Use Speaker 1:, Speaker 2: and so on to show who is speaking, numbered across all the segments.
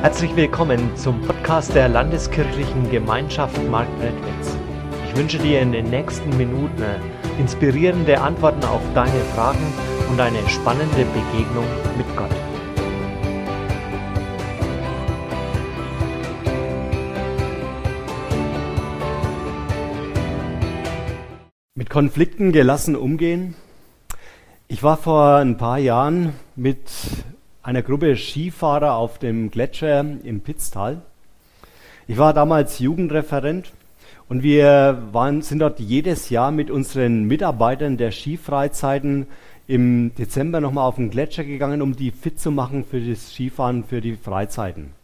Speaker 1: Herzlich willkommen zum Podcast der Landeskirchlichen Gemeinschaft Marktredwitz. Ich wünsche dir in den nächsten Minuten inspirierende Antworten auf deine Fragen und eine spannende Begegnung mit Gott.
Speaker 2: Mit Konflikten gelassen umgehen. Ich war vor ein paar Jahren mit einer Gruppe Skifahrer auf dem Gletscher im Pitztal. Ich war damals Jugendreferent und wir waren, sind dort jedes Jahr mit unseren Mitarbeitern der Skifreizeiten im Dezember nochmal auf den Gletscher gegangen, um die fit zu machen für das Skifahren, für die Freizeiten.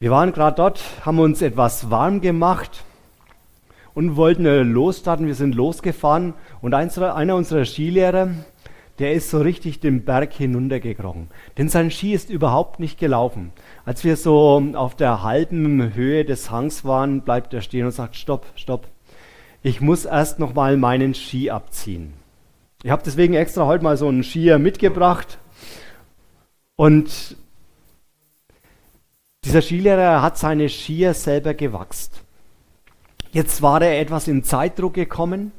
Speaker 2: Wir waren gerade dort, haben uns etwas warm gemacht und wollten losstarten. Wir sind losgefahren und einer unserer Skilehrer, der ist so richtig den Berg hinuntergekrochen. Denn sein Ski ist überhaupt nicht gelaufen. Als wir so auf der halben Höhe des Hangs waren, bleibt er stehen und sagt, stopp, stopp. Ich muss erst noch mal meinen Ski abziehen. Ich habe deswegen extra heute mal so einen Skier mitgebracht. Und dieser Skilehrer hat seine Skier selber gewachst. Jetzt war er etwas in Zeitdruck gekommen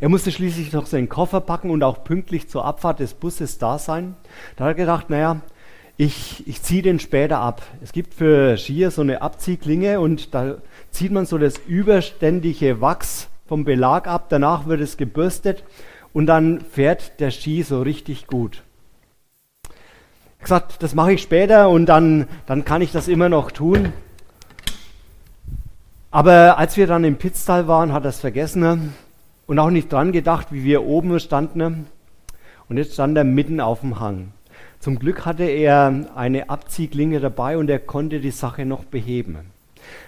Speaker 2: er musste schließlich noch seinen Koffer packen und auch pünktlich zur Abfahrt des Busses da sein. Da hat er gedacht, naja, ich, ich ziehe den später ab. Es gibt für Skier so eine Abziehklinge und da zieht man so das überständige Wachs vom Belag ab. Danach wird es gebürstet und dann fährt der Ski so richtig gut. Ich gesagt, das mache ich später und dann, dann kann ich das immer noch tun. Aber als wir dann im Pitztal waren, hat er es vergessen und auch nicht dran gedacht, wie wir oben standen. Und jetzt stand er mitten auf dem Hang. Zum Glück hatte er eine Abziehklinge dabei und er konnte die Sache noch beheben.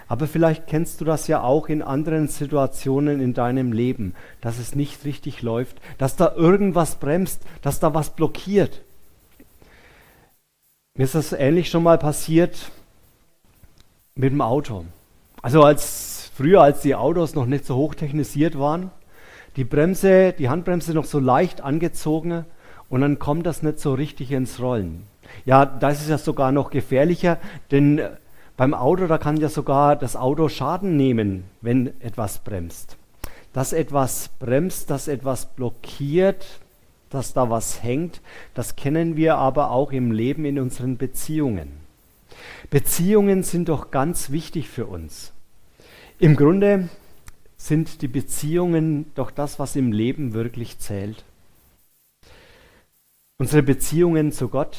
Speaker 2: Aber vielleicht kennst du das ja auch in anderen Situationen in deinem Leben, dass es nicht richtig läuft, dass da irgendwas bremst, dass da was blockiert. Mir ist das ähnlich schon mal passiert mit dem Auto. Also als früher, als die Autos noch nicht so hochtechnisiert waren, die Bremse, die Handbremse noch so leicht angezogen und dann kommt das nicht so richtig ins Rollen. Ja, da ist ja sogar noch gefährlicher, denn beim Auto, da kann ja sogar das Auto Schaden nehmen, wenn etwas bremst. Dass etwas bremst, dass etwas blockiert, dass da was hängt, das kennen wir aber auch im Leben in unseren Beziehungen. Beziehungen sind doch ganz wichtig für uns. Im Grunde sind die Beziehungen doch das, was im Leben wirklich zählt. Unsere Beziehungen zu Gott,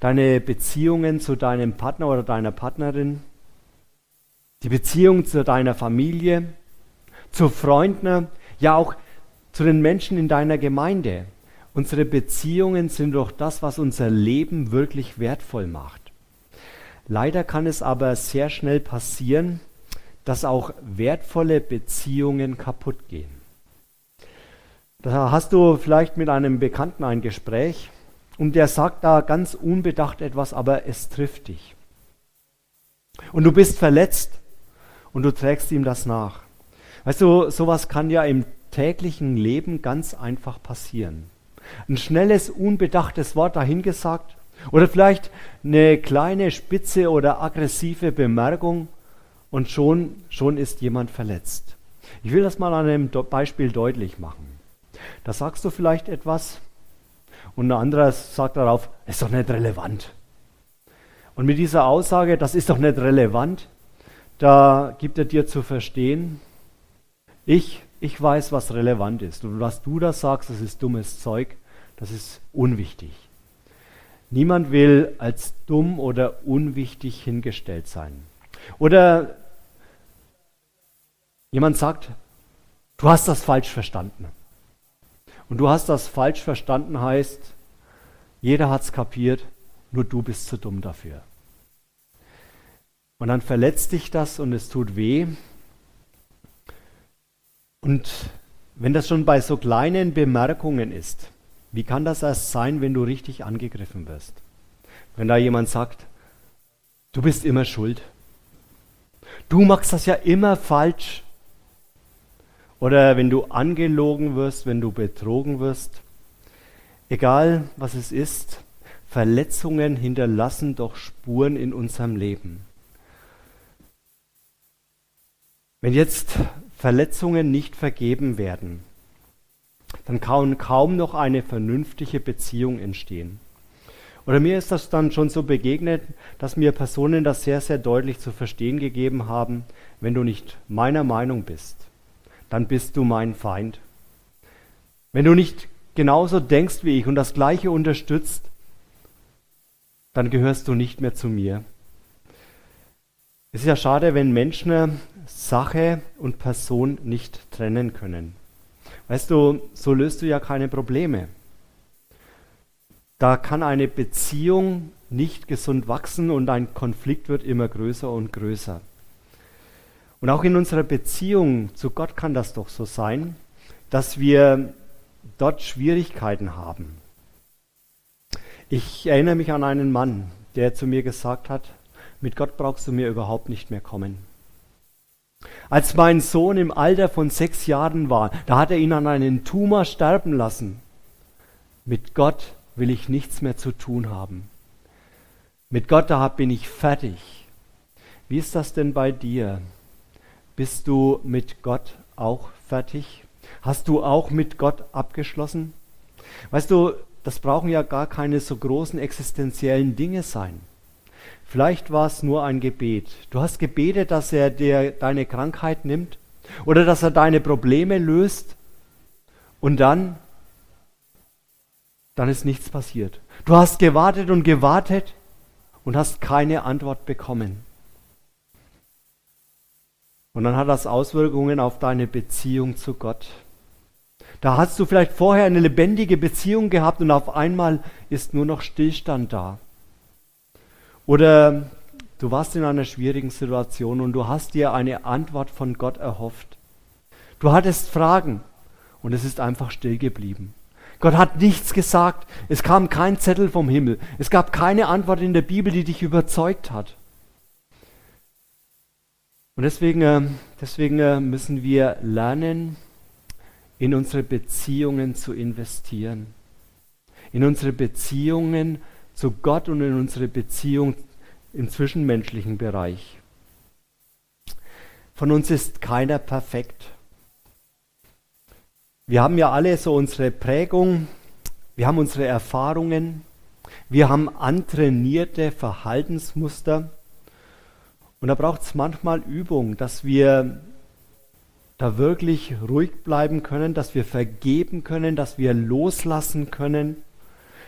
Speaker 2: deine Beziehungen zu deinem Partner oder deiner Partnerin, die Beziehung zu deiner Familie, zu Freunden, ja auch zu den Menschen in deiner Gemeinde. Unsere Beziehungen sind doch das, was unser Leben wirklich wertvoll macht. Leider kann es aber sehr schnell passieren, dass auch wertvolle Beziehungen kaputt gehen. Da hast du vielleicht mit einem Bekannten ein Gespräch und der sagt da ganz unbedacht etwas, aber es trifft dich. Und du bist verletzt und du trägst ihm das nach. Weißt du, sowas kann ja im täglichen Leben ganz einfach passieren. Ein schnelles, unbedachtes Wort dahingesagt oder vielleicht eine kleine spitze oder aggressive Bemerkung und schon, schon ist jemand verletzt. Ich will das mal an einem Beispiel deutlich machen. Da sagst du vielleicht etwas und ein anderer sagt darauf, ist doch nicht relevant. Und mit dieser Aussage, das ist doch nicht relevant, da gibt er dir zu verstehen, ich, ich weiß, was relevant ist. Und was du da sagst, das ist dummes Zeug, das ist unwichtig. Niemand will als dumm oder unwichtig hingestellt sein. Oder jemand sagt, du hast das falsch verstanden. Und du hast das falsch verstanden heißt, jeder hat es kapiert, nur du bist zu dumm dafür. Und dann verletzt dich das und es tut weh. Und wenn das schon bei so kleinen Bemerkungen ist, wie kann das erst sein, wenn du richtig angegriffen wirst? Wenn da jemand sagt, du bist immer schuld. Du machst das ja immer falsch. Oder wenn du angelogen wirst, wenn du betrogen wirst. Egal was es ist, Verletzungen hinterlassen doch Spuren in unserem Leben. Wenn jetzt Verletzungen nicht vergeben werden, dann kann kaum noch eine vernünftige Beziehung entstehen. Oder mir ist das dann schon so begegnet, dass mir Personen das sehr, sehr deutlich zu verstehen gegeben haben, wenn du nicht meiner Meinung bist, dann bist du mein Feind. Wenn du nicht genauso denkst wie ich und das Gleiche unterstützt, dann gehörst du nicht mehr zu mir. Es ist ja schade, wenn Menschen Sache und Person nicht trennen können. Weißt du, so löst du ja keine Probleme. Da kann eine Beziehung nicht gesund wachsen und ein Konflikt wird immer größer und größer. Und auch in unserer Beziehung zu Gott kann das doch so sein, dass wir dort Schwierigkeiten haben. Ich erinnere mich an einen Mann, der zu mir gesagt hat, mit Gott brauchst du mir überhaupt nicht mehr kommen. Als mein Sohn im Alter von sechs Jahren war, da hat er ihn an einen Tumor sterben lassen. Mit Gott will ich nichts mehr zu tun haben. Mit Gott, da bin ich fertig. Wie ist das denn bei dir? Bist du mit Gott auch fertig? Hast du auch mit Gott abgeschlossen? Weißt du, das brauchen ja gar keine so großen existenziellen Dinge sein. Vielleicht war es nur ein Gebet. Du hast gebetet, dass er dir deine Krankheit nimmt oder dass er deine Probleme löst und dann, dann ist nichts passiert. Du hast gewartet und gewartet und hast keine Antwort bekommen. Und dann hat das Auswirkungen auf deine Beziehung zu Gott. Da hast du vielleicht vorher eine lebendige Beziehung gehabt und auf einmal ist nur noch Stillstand da. Oder du warst in einer schwierigen Situation und du hast dir eine Antwort von Gott erhofft. Du hattest Fragen und es ist einfach still geblieben. Gott hat nichts gesagt. Es kam kein Zettel vom Himmel. Es gab keine Antwort in der Bibel, die dich überzeugt hat. Und deswegen, äh, deswegen äh, müssen wir lernen, in unsere Beziehungen zu investieren. In unsere Beziehungen zu Gott und in unsere Beziehung im zwischenmenschlichen Bereich. Von uns ist keiner perfekt. Wir haben ja alle so unsere Prägung, wir haben unsere Erfahrungen, wir haben antrainierte Verhaltensmuster. Und da braucht es manchmal Übung, dass wir da wirklich ruhig bleiben können, dass wir vergeben können, dass wir loslassen können,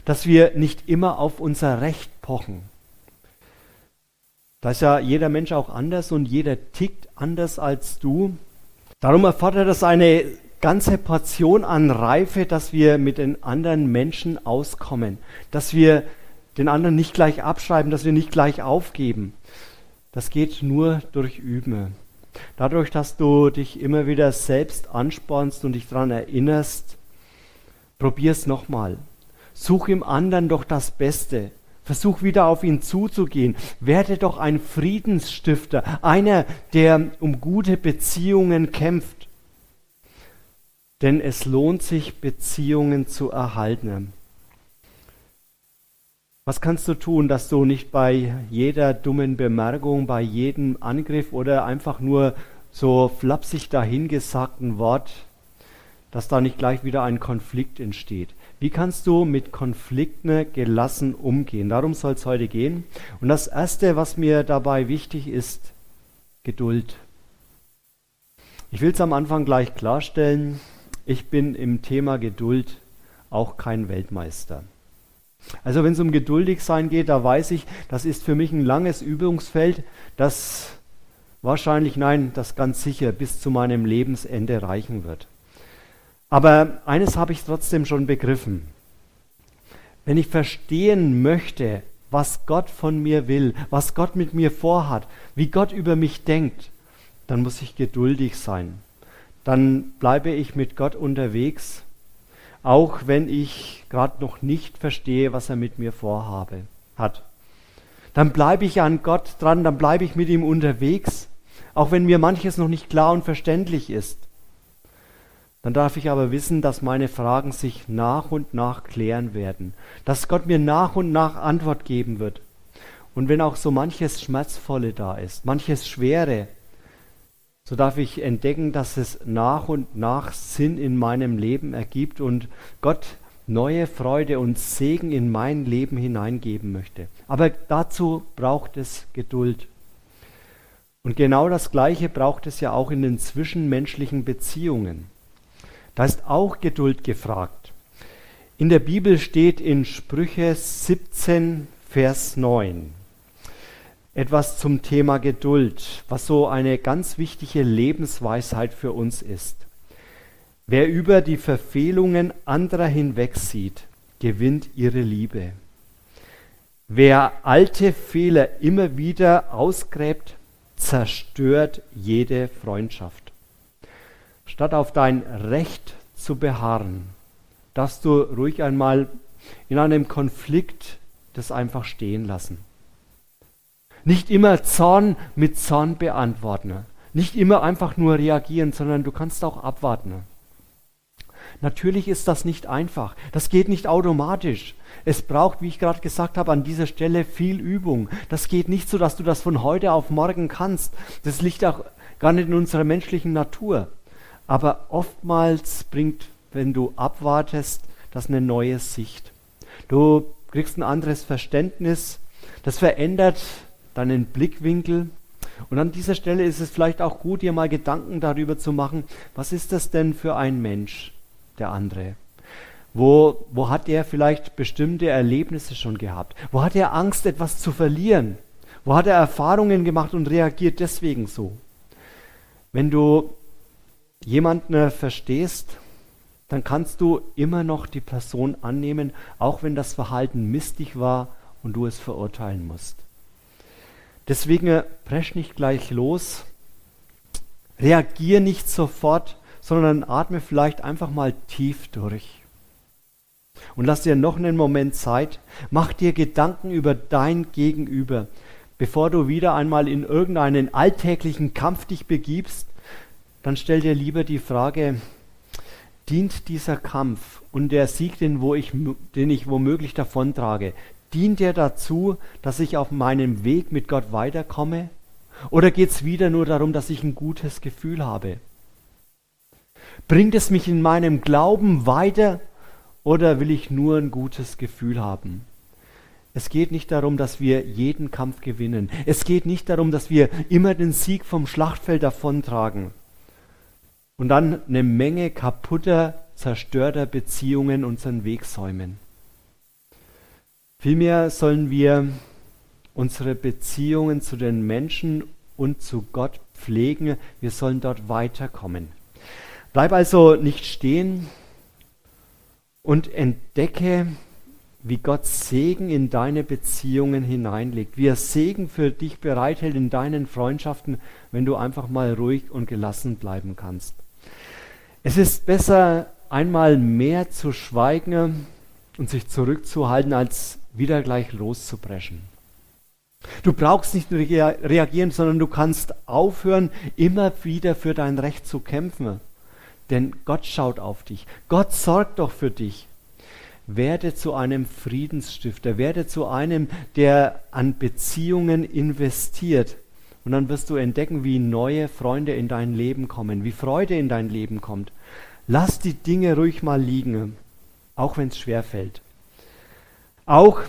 Speaker 2: dass wir nicht immer auf unser Recht pochen. Da ist ja jeder Mensch auch anders und jeder tickt anders als du. Darum erfordert es eine ganze Portion an Reife, dass wir mit den anderen Menschen auskommen, dass wir den anderen nicht gleich abschreiben, dass wir nicht gleich aufgeben, das geht nur durch Üben. Dadurch, dass du dich immer wieder selbst anspornst und dich daran erinnerst, probier's nochmal. Such im anderen doch das Beste. Versuch wieder auf ihn zuzugehen. Werde doch ein Friedensstifter, einer, der um gute Beziehungen kämpft. Denn es lohnt sich, Beziehungen zu erhalten. Was kannst du tun, dass du nicht bei jeder dummen Bemerkung, bei jedem Angriff oder einfach nur so flapsig dahingesagten Wort, dass da nicht gleich wieder ein Konflikt entsteht? Wie kannst du mit Konflikten gelassen umgehen? Darum soll es heute gehen. Und das Erste, was mir dabei wichtig ist, Geduld. Ich will es am Anfang gleich klarstellen, ich bin im Thema Geduld auch kein Weltmeister. Also wenn es um geduldig sein geht, da weiß ich, das ist für mich ein langes Übungsfeld, das wahrscheinlich, nein, das ganz sicher bis zu meinem Lebensende reichen wird. Aber eines habe ich trotzdem schon begriffen. Wenn ich verstehen möchte, was Gott von mir will, was Gott mit mir vorhat, wie Gott über mich denkt, dann muss ich geduldig sein. Dann bleibe ich mit Gott unterwegs auch wenn ich gerade noch nicht verstehe, was er mit mir vorhabe, hat. Dann bleibe ich an Gott dran, dann bleibe ich mit ihm unterwegs, auch wenn mir manches noch nicht klar und verständlich ist. dann darf ich aber wissen, dass meine Fragen sich nach und nach klären werden, dass Gott mir nach und nach Antwort geben wird. Und wenn auch so manches Schmerzvolle da ist, manches Schwere, so darf ich entdecken, dass es nach und nach Sinn in meinem Leben ergibt und Gott neue Freude und Segen in mein Leben hineingeben möchte. Aber dazu braucht es Geduld. Und genau das Gleiche braucht es ja auch in den zwischenmenschlichen Beziehungen. Da ist auch Geduld gefragt. In der Bibel steht in Sprüche 17, Vers 9 etwas zum Thema Geduld, was so eine ganz wichtige Lebensweisheit für uns ist. Wer über die Verfehlungen anderer hinwegsieht, gewinnt ihre Liebe. Wer alte Fehler immer wieder ausgräbt, zerstört jede Freundschaft. Statt auf dein Recht zu beharren, darfst du ruhig einmal in einem Konflikt das einfach stehen lassen. Nicht immer Zorn mit Zorn beantworten. Nicht immer einfach nur reagieren, sondern du kannst auch abwarten. Natürlich ist das nicht einfach. Das geht nicht automatisch. Es braucht, wie ich gerade gesagt habe, an dieser Stelle viel Übung. Das geht nicht so, dass du das von heute auf morgen kannst. Das liegt auch gar nicht in unserer menschlichen Natur. Aber oftmals bringt, wenn du abwartest, das eine neue Sicht. Du kriegst ein anderes Verständnis. Das verändert deinen Blickwinkel. Und an dieser Stelle ist es vielleicht auch gut, dir mal Gedanken darüber zu machen, was ist das denn für ein Mensch, der andere? Wo, wo hat er vielleicht bestimmte Erlebnisse schon gehabt? Wo hat er Angst, etwas zu verlieren? Wo hat er Erfahrungen gemacht und reagiert deswegen so? Wenn du jemanden verstehst, dann kannst du immer noch die Person annehmen, auch wenn das Verhalten mistig war und du es verurteilen musst. Deswegen äh, presch nicht gleich los, reagier nicht sofort, sondern atme vielleicht einfach mal tief durch. Und lass dir noch einen Moment Zeit, mach dir Gedanken über dein Gegenüber, bevor du wieder einmal in irgendeinen alltäglichen Kampf dich begibst, dann stell dir lieber die Frage, dient dieser Kampf und der Sieg, den, wo ich, den ich womöglich davontrage, Dient er dazu, dass ich auf meinem Weg mit Gott weiterkomme? Oder geht es wieder nur darum, dass ich ein gutes Gefühl habe? Bringt es mich in meinem Glauben weiter oder will ich nur ein gutes Gefühl haben? Es geht nicht darum, dass wir jeden Kampf gewinnen. Es geht nicht darum, dass wir immer den Sieg vom Schlachtfeld davontragen und dann eine Menge kaputter, zerstörter Beziehungen unseren Weg säumen. Vielmehr sollen wir unsere Beziehungen zu den Menschen und zu Gott pflegen. Wir sollen dort weiterkommen. Bleib also nicht stehen und entdecke, wie Gott Segen in deine Beziehungen hineinlegt, wie er Segen für dich bereithält in deinen Freundschaften, wenn du einfach mal ruhig und gelassen bleiben kannst. Es ist besser, einmal mehr zu schweigen und sich zurückzuhalten, als wieder gleich loszubrechen. Du brauchst nicht nur reagieren, sondern du kannst aufhören, immer wieder für dein Recht zu kämpfen. Denn Gott schaut auf dich. Gott sorgt doch für dich. Werde zu einem Friedensstifter. Werde zu einem, der an Beziehungen investiert. Und dann wirst du entdecken, wie neue Freunde in dein Leben kommen, wie Freude in dein Leben kommt. Lass die Dinge ruhig mal liegen, auch wenn es schwer fällt. Auch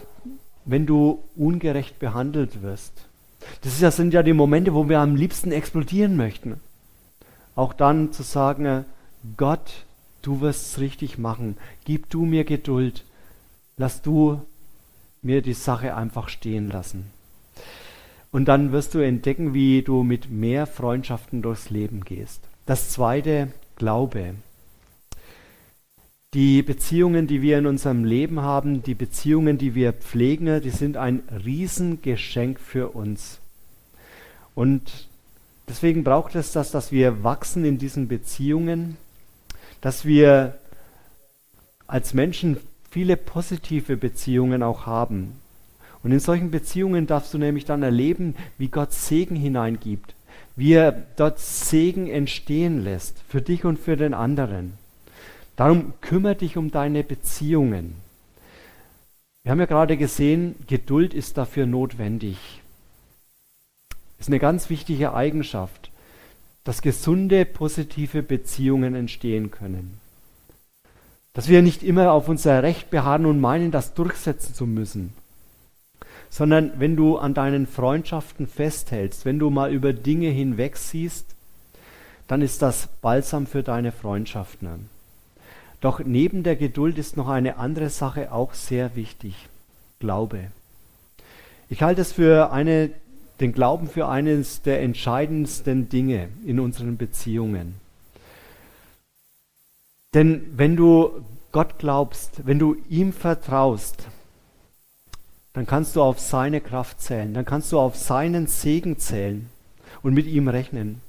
Speaker 2: wenn du ungerecht behandelt wirst. Das sind ja die Momente, wo wir am liebsten explodieren möchten. Auch dann zu sagen, Gott, du wirst es richtig machen. Gib du mir Geduld. Lass du mir die Sache einfach stehen lassen. Und dann wirst du entdecken, wie du mit mehr Freundschaften durchs Leben gehst. Das zweite, Glaube. Die Beziehungen, die wir in unserem Leben haben, die Beziehungen, die wir pflegen, die sind ein Riesengeschenk für uns. Und deswegen braucht es das, dass wir wachsen in diesen Beziehungen, dass wir als Menschen viele positive Beziehungen auch haben. Und in solchen Beziehungen darfst du nämlich dann erleben, wie Gott Segen hineingibt, wie er dort Segen entstehen lässt, für dich und für den anderen. Darum kümmere dich um deine Beziehungen. Wir haben ja gerade gesehen, Geduld ist dafür notwendig. Ist eine ganz wichtige Eigenschaft, dass gesunde, positive Beziehungen entstehen können. Dass wir nicht immer auf unser Recht beharren und meinen, das durchsetzen zu müssen, sondern wenn du an deinen Freundschaften festhältst, wenn du mal über Dinge hinweg siehst, dann ist das Balsam für deine Freundschaften. Doch neben der Geduld ist noch eine andere Sache auch sehr wichtig. Glaube. Ich halte es für eine, den Glauben für eines der entscheidendsten Dinge in unseren Beziehungen. Denn wenn du Gott glaubst, wenn du ihm vertraust, dann kannst du auf seine Kraft zählen, dann kannst du auf seinen Segen zählen und mit ihm rechnen.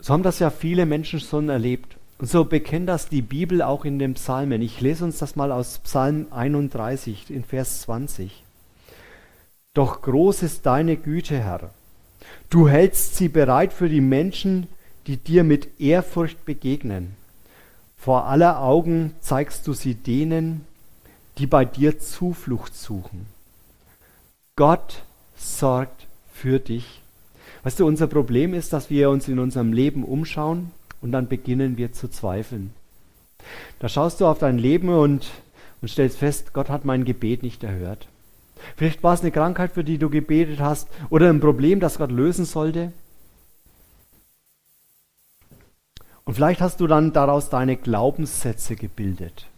Speaker 2: So haben das ja viele Menschen schon erlebt. Und so bekennt das die Bibel auch in den Psalmen. Ich lese uns das mal aus Psalm 31 in Vers 20. Doch groß ist deine Güte, Herr. Du hältst sie bereit für die Menschen, die dir mit Ehrfurcht begegnen. Vor aller Augen zeigst du sie denen, die bei dir Zuflucht suchen. Gott sorgt für dich. Weißt du, unser Problem ist, dass wir uns in unserem Leben umschauen und dann beginnen wir zu zweifeln. Da schaust du auf dein Leben und, und stellst fest, Gott hat mein Gebet nicht erhört. Vielleicht war es eine Krankheit, für die du gebetet hast, oder ein Problem, das Gott lösen sollte. Und vielleicht hast du dann daraus deine Glaubenssätze gebildet.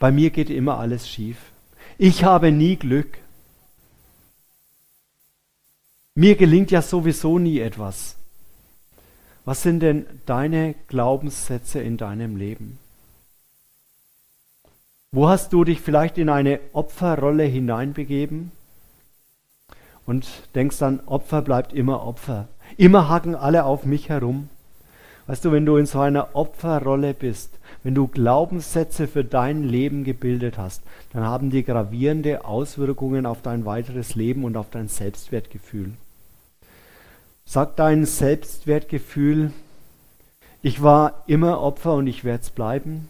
Speaker 2: Bei mir geht immer alles schief. Ich habe nie Glück. Mir gelingt ja sowieso nie etwas. Was sind denn deine Glaubenssätze in deinem Leben? Wo hast du dich vielleicht in eine Opferrolle hineinbegeben und denkst dann, Opfer bleibt immer Opfer. Immer hacken alle auf mich herum. Weißt du, wenn du in so einer Opferrolle bist, wenn du Glaubenssätze für dein Leben gebildet hast, dann haben die gravierende Auswirkungen auf dein weiteres Leben und auf dein Selbstwertgefühl. Sagt dein Selbstwertgefühl, ich war immer Opfer und ich werde es bleiben?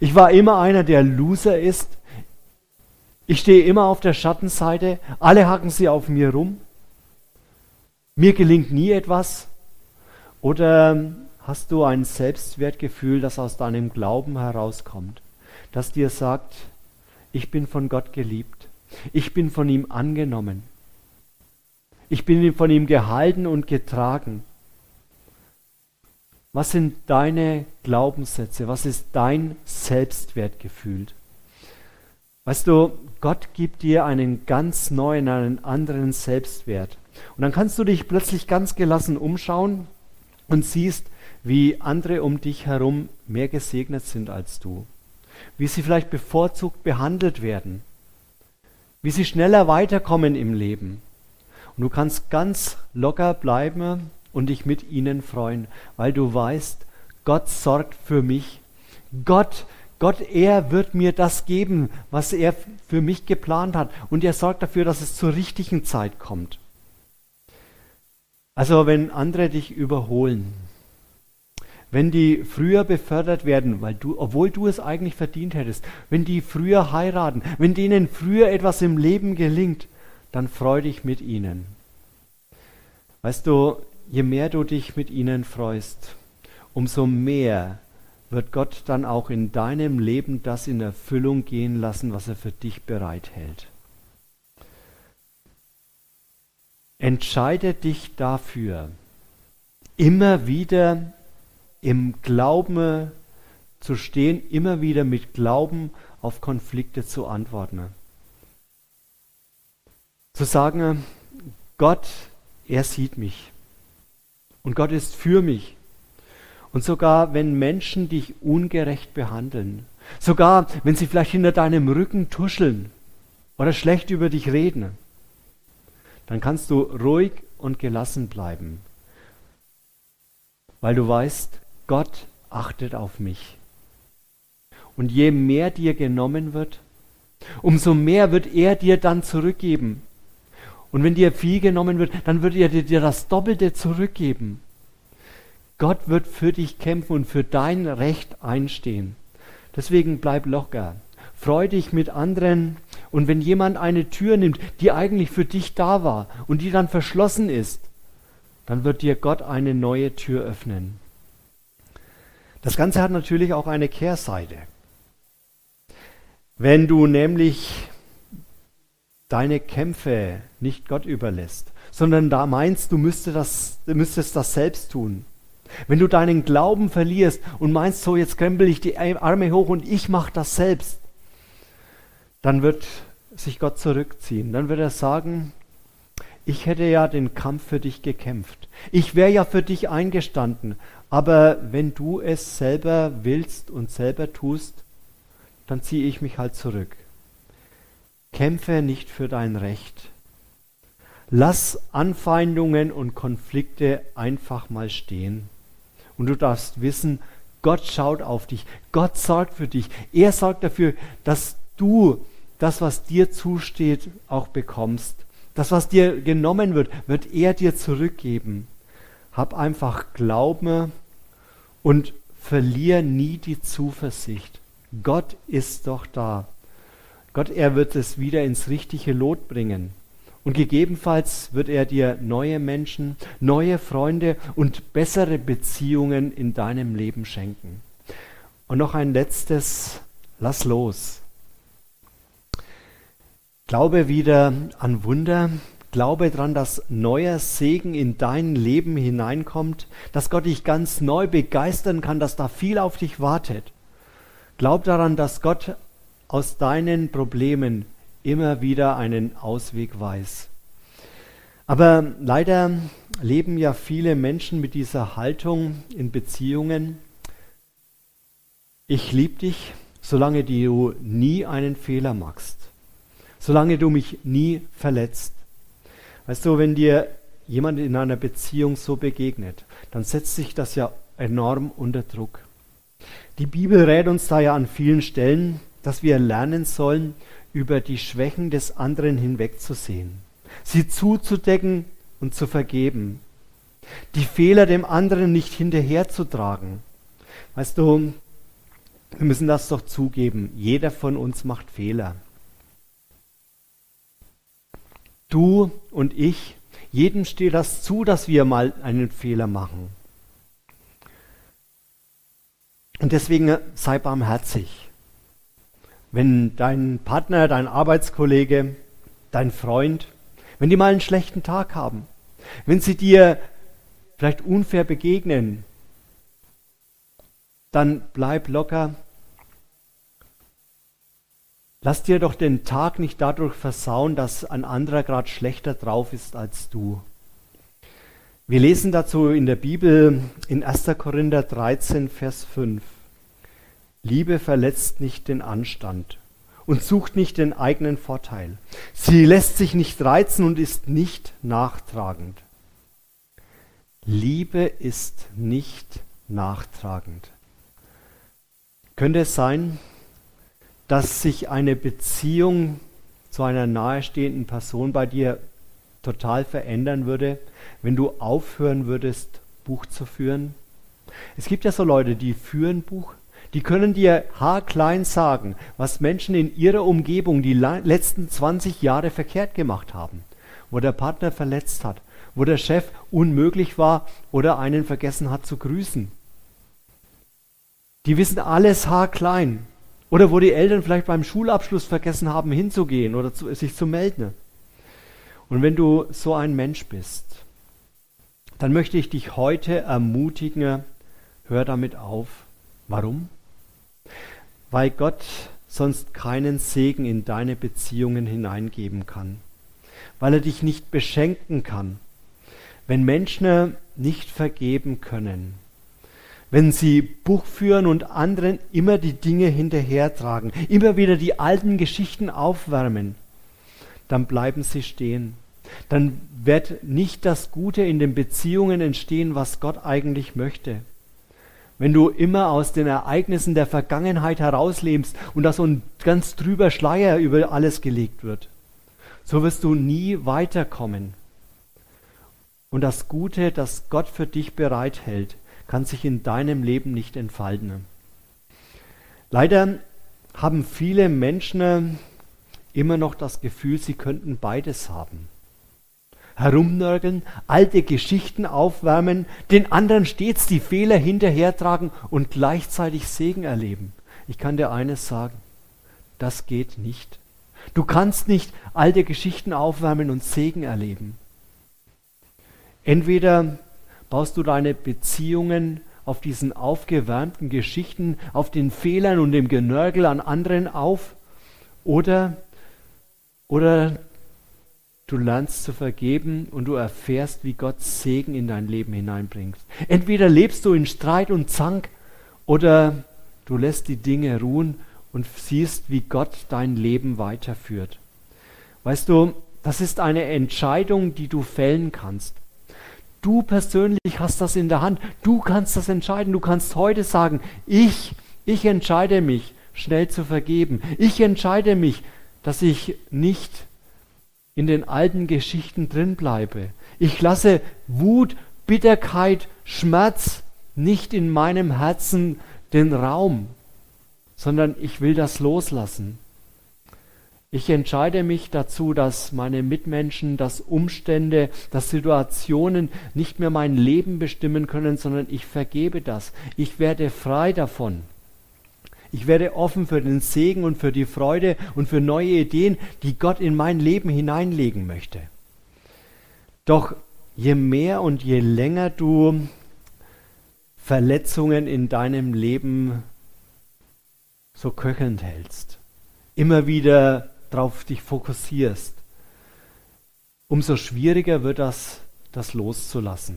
Speaker 2: Ich war immer einer, der Loser ist. Ich stehe immer auf der Schattenseite. Alle hacken sie auf mir rum. Mir gelingt nie etwas. Oder hast du ein Selbstwertgefühl, das aus deinem Glauben herauskommt, das dir sagt, ich bin von Gott geliebt. Ich bin von ihm angenommen. Ich bin von ihm gehalten und getragen. Was sind deine Glaubenssätze? Was ist dein Selbstwertgefühl? Weißt du, Gott gibt dir einen ganz neuen, einen anderen Selbstwert. Und dann kannst du dich plötzlich ganz gelassen umschauen und siehst, wie andere um dich herum mehr gesegnet sind als du. Wie sie vielleicht bevorzugt behandelt werden. Wie sie schneller weiterkommen im Leben. Und du kannst ganz locker bleiben und dich mit ihnen freuen, weil du weißt, Gott sorgt für mich. Gott, Gott, er wird mir das geben, was er für mich geplant hat. Und er sorgt dafür, dass es zur richtigen Zeit kommt. Also wenn andere dich überholen, wenn die früher befördert werden, weil du, obwohl du es eigentlich verdient hättest, wenn die früher heiraten, wenn denen früher etwas im Leben gelingt, dann freu dich mit ihnen. Weißt du, je mehr du dich mit ihnen freust, umso mehr wird Gott dann auch in deinem Leben das in Erfüllung gehen lassen, was er für dich bereithält. Entscheide dich dafür, immer wieder im Glauben zu stehen, immer wieder mit Glauben auf Konflikte zu antworten. Zu sagen, Gott, er sieht mich und Gott ist für mich. Und sogar wenn Menschen dich ungerecht behandeln, sogar wenn sie vielleicht hinter deinem Rücken tuscheln oder schlecht über dich reden, dann kannst du ruhig und gelassen bleiben, weil du weißt, Gott achtet auf mich. Und je mehr dir genommen wird, umso mehr wird er dir dann zurückgeben. Und wenn dir viel genommen wird, dann wird er dir das Doppelte zurückgeben. Gott wird für dich kämpfen und für dein Recht einstehen. Deswegen bleib locker. Freu dich mit anderen. Und wenn jemand eine Tür nimmt, die eigentlich für dich da war und die dann verschlossen ist, dann wird dir Gott eine neue Tür öffnen. Das Ganze hat natürlich auch eine Kehrseite. Wenn du nämlich deine Kämpfe nicht Gott überlässt, sondern da meinst, du müsstest das, müsstest das selbst tun. Wenn du deinen Glauben verlierst und meinst, so jetzt krempel ich die Arme hoch und ich mache das selbst, dann wird sich Gott zurückziehen. Dann wird er sagen, ich hätte ja den Kampf für dich gekämpft. Ich wäre ja für dich eingestanden. Aber wenn du es selber willst und selber tust, dann ziehe ich mich halt zurück. Kämpfe nicht für dein Recht. Lass Anfeindungen und Konflikte einfach mal stehen. Und du darfst wissen, Gott schaut auf dich. Gott sorgt für dich. Er sorgt dafür, dass du das, was dir zusteht, auch bekommst. Das, was dir genommen wird, wird er dir zurückgeben. Hab einfach Glauben und verlier nie die Zuversicht. Gott ist doch da. Gott, er wird es wieder ins richtige Lot bringen. Und gegebenenfalls wird er dir neue Menschen, neue Freunde und bessere Beziehungen in deinem Leben schenken. Und noch ein letztes, lass los. Glaube wieder an Wunder, Glaube daran, dass neuer Segen in dein Leben hineinkommt, dass Gott dich ganz neu begeistern kann, dass da viel auf dich wartet. Glaub daran, dass Gott aus deinen Problemen immer wieder einen Ausweg weiß. Aber leider leben ja viele Menschen mit dieser Haltung in Beziehungen. Ich liebe dich, solange du nie einen Fehler machst, solange du mich nie verletzt. Weißt du, wenn dir jemand in einer Beziehung so begegnet, dann setzt sich das ja enorm unter Druck. Die Bibel rät uns da ja an vielen Stellen, dass wir lernen sollen, über die Schwächen des anderen hinwegzusehen, sie zuzudecken und zu vergeben, die Fehler dem anderen nicht hinterherzutragen. Weißt du, wir müssen das doch zugeben, jeder von uns macht Fehler. Du und ich, jedem steht das zu, dass wir mal einen Fehler machen. Und deswegen sei barmherzig. Wenn dein Partner, dein Arbeitskollege, dein Freund, wenn die mal einen schlechten Tag haben, wenn sie dir vielleicht unfair begegnen, dann bleib locker. Lass dir doch den Tag nicht dadurch versauen, dass ein anderer gerade schlechter drauf ist als du. Wir lesen dazu in der Bibel in 1. Korinther 13, Vers 5. Liebe verletzt nicht den Anstand und sucht nicht den eigenen Vorteil. Sie lässt sich nicht reizen und ist nicht nachtragend. Liebe ist nicht nachtragend. Könnte es sein, dass sich eine Beziehung zu einer nahestehenden Person bei dir total verändern würde, wenn du aufhören würdest, Buch zu führen? Es gibt ja so Leute, die führen Buch, die können dir haarklein sagen, was Menschen in ihrer Umgebung die letzten 20 Jahre verkehrt gemacht haben, wo der Partner verletzt hat, wo der Chef unmöglich war oder einen vergessen hat zu grüßen. Die wissen alles haarklein. Oder wo die Eltern vielleicht beim Schulabschluss vergessen haben hinzugehen oder zu, sich zu melden. Und wenn du so ein Mensch bist, dann möchte ich dich heute ermutigen, hör damit auf. Warum? Weil Gott sonst keinen Segen in deine Beziehungen hineingeben kann. Weil er dich nicht beschenken kann. Wenn Menschen nicht vergeben können, wenn sie Buch führen und anderen immer die Dinge hinterhertragen, immer wieder die alten Geschichten aufwärmen, dann bleiben sie stehen dann wird nicht das Gute in den Beziehungen entstehen, was Gott eigentlich möchte. Wenn du immer aus den Ereignissen der Vergangenheit herauslebst und da so ein ganz trüber Schleier über alles gelegt wird, so wirst du nie weiterkommen. Und das Gute, das Gott für dich bereithält, kann sich in deinem Leben nicht entfalten. Leider haben viele Menschen immer noch das Gefühl, sie könnten beides haben. Herumnörgeln, alte Geschichten aufwärmen, den anderen stets die Fehler hinterhertragen und gleichzeitig Segen erleben. Ich kann dir eines sagen, das geht nicht. Du kannst nicht alte Geschichten aufwärmen und Segen erleben. Entweder baust du deine Beziehungen auf diesen aufgewärmten Geschichten, auf den Fehlern und dem Genörgel an anderen auf, oder, oder du lernst zu vergeben und du erfährst, wie Gott Segen in dein Leben hineinbringt. Entweder lebst du in Streit und Zank, oder du lässt die Dinge ruhen und siehst, wie Gott dein Leben weiterführt. Weißt du, das ist eine Entscheidung, die du fällen kannst. Du persönlich hast das in der Hand. Du kannst das entscheiden. Du kannst heute sagen, ich, ich entscheide mich, schnell zu vergeben. Ich entscheide mich, dass ich nicht in den alten Geschichten drin bleibe. Ich lasse Wut, Bitterkeit, Schmerz nicht in meinem Herzen den Raum, sondern ich will das loslassen. Ich entscheide mich dazu, dass meine Mitmenschen, dass Umstände, dass Situationen nicht mehr mein Leben bestimmen können, sondern ich vergebe das. Ich werde frei davon. Ich werde offen für den Segen und für die Freude und für neue Ideen, die Gott in mein Leben hineinlegen möchte. Doch je mehr und je länger du Verletzungen in deinem Leben so köchelnd hältst, immer wieder darauf dich fokussierst, umso schwieriger wird das, das loszulassen.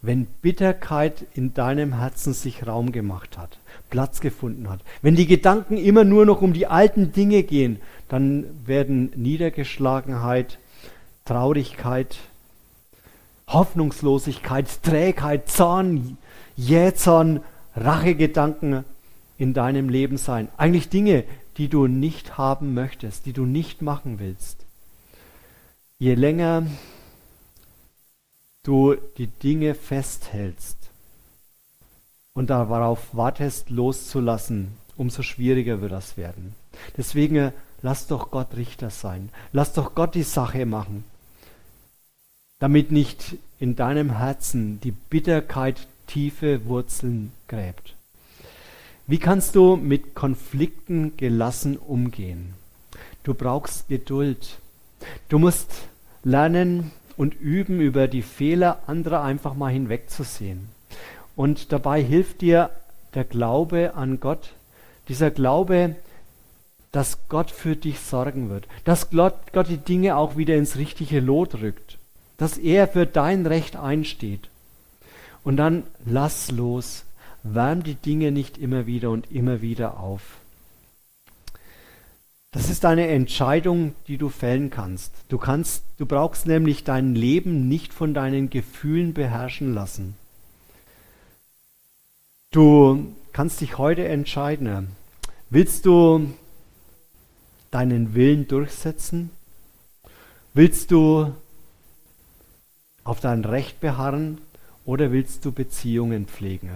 Speaker 2: Wenn Bitterkeit in deinem Herzen sich Raum gemacht hat, Platz gefunden hat, wenn die Gedanken immer nur noch um die alten Dinge gehen, dann werden Niedergeschlagenheit, Traurigkeit, Hoffnungslosigkeit, Trägheit, Zorn, Jähzorn, Rachegedanken in deinem Leben sein. Eigentlich Dinge, die du nicht haben möchtest, die du nicht machen willst. Je länger du die Dinge festhältst und darauf wartest, loszulassen, umso schwieriger wird das werden. Deswegen lass doch Gott Richter sein. Lass doch Gott die Sache machen, damit nicht in deinem Herzen die Bitterkeit tiefe Wurzeln gräbt. Wie kannst du mit Konflikten gelassen umgehen? Du brauchst Geduld. Du musst lernen und üben, über die Fehler anderer einfach mal hinwegzusehen. Und dabei hilft dir der Glaube an Gott, dieser Glaube, dass Gott für dich sorgen wird, dass Gott, die Dinge auch wieder ins richtige Lot rückt, dass er für dein Recht einsteht. Und dann lass los, wärm die Dinge nicht immer wieder und immer wieder auf. Das ist eine Entscheidung, die du fällen kannst. Du kannst, du brauchst nämlich dein Leben nicht von deinen Gefühlen beherrschen lassen. Du kannst dich heute entscheiden. Willst du deinen Willen durchsetzen? Willst du auf dein Recht beharren oder willst du Beziehungen pflegen?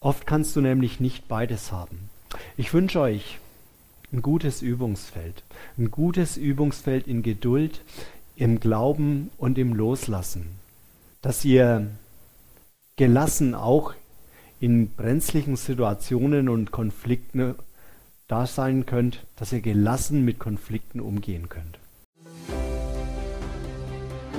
Speaker 2: Oft kannst du nämlich nicht beides haben. Ich wünsche euch ein gutes Übungsfeld, ein gutes Übungsfeld in Geduld, im Glauben und im Loslassen, dass ihr gelassen auch in brenzlichen Situationen und Konflikten da sein könnt, dass ihr gelassen mit Konflikten umgehen könnt.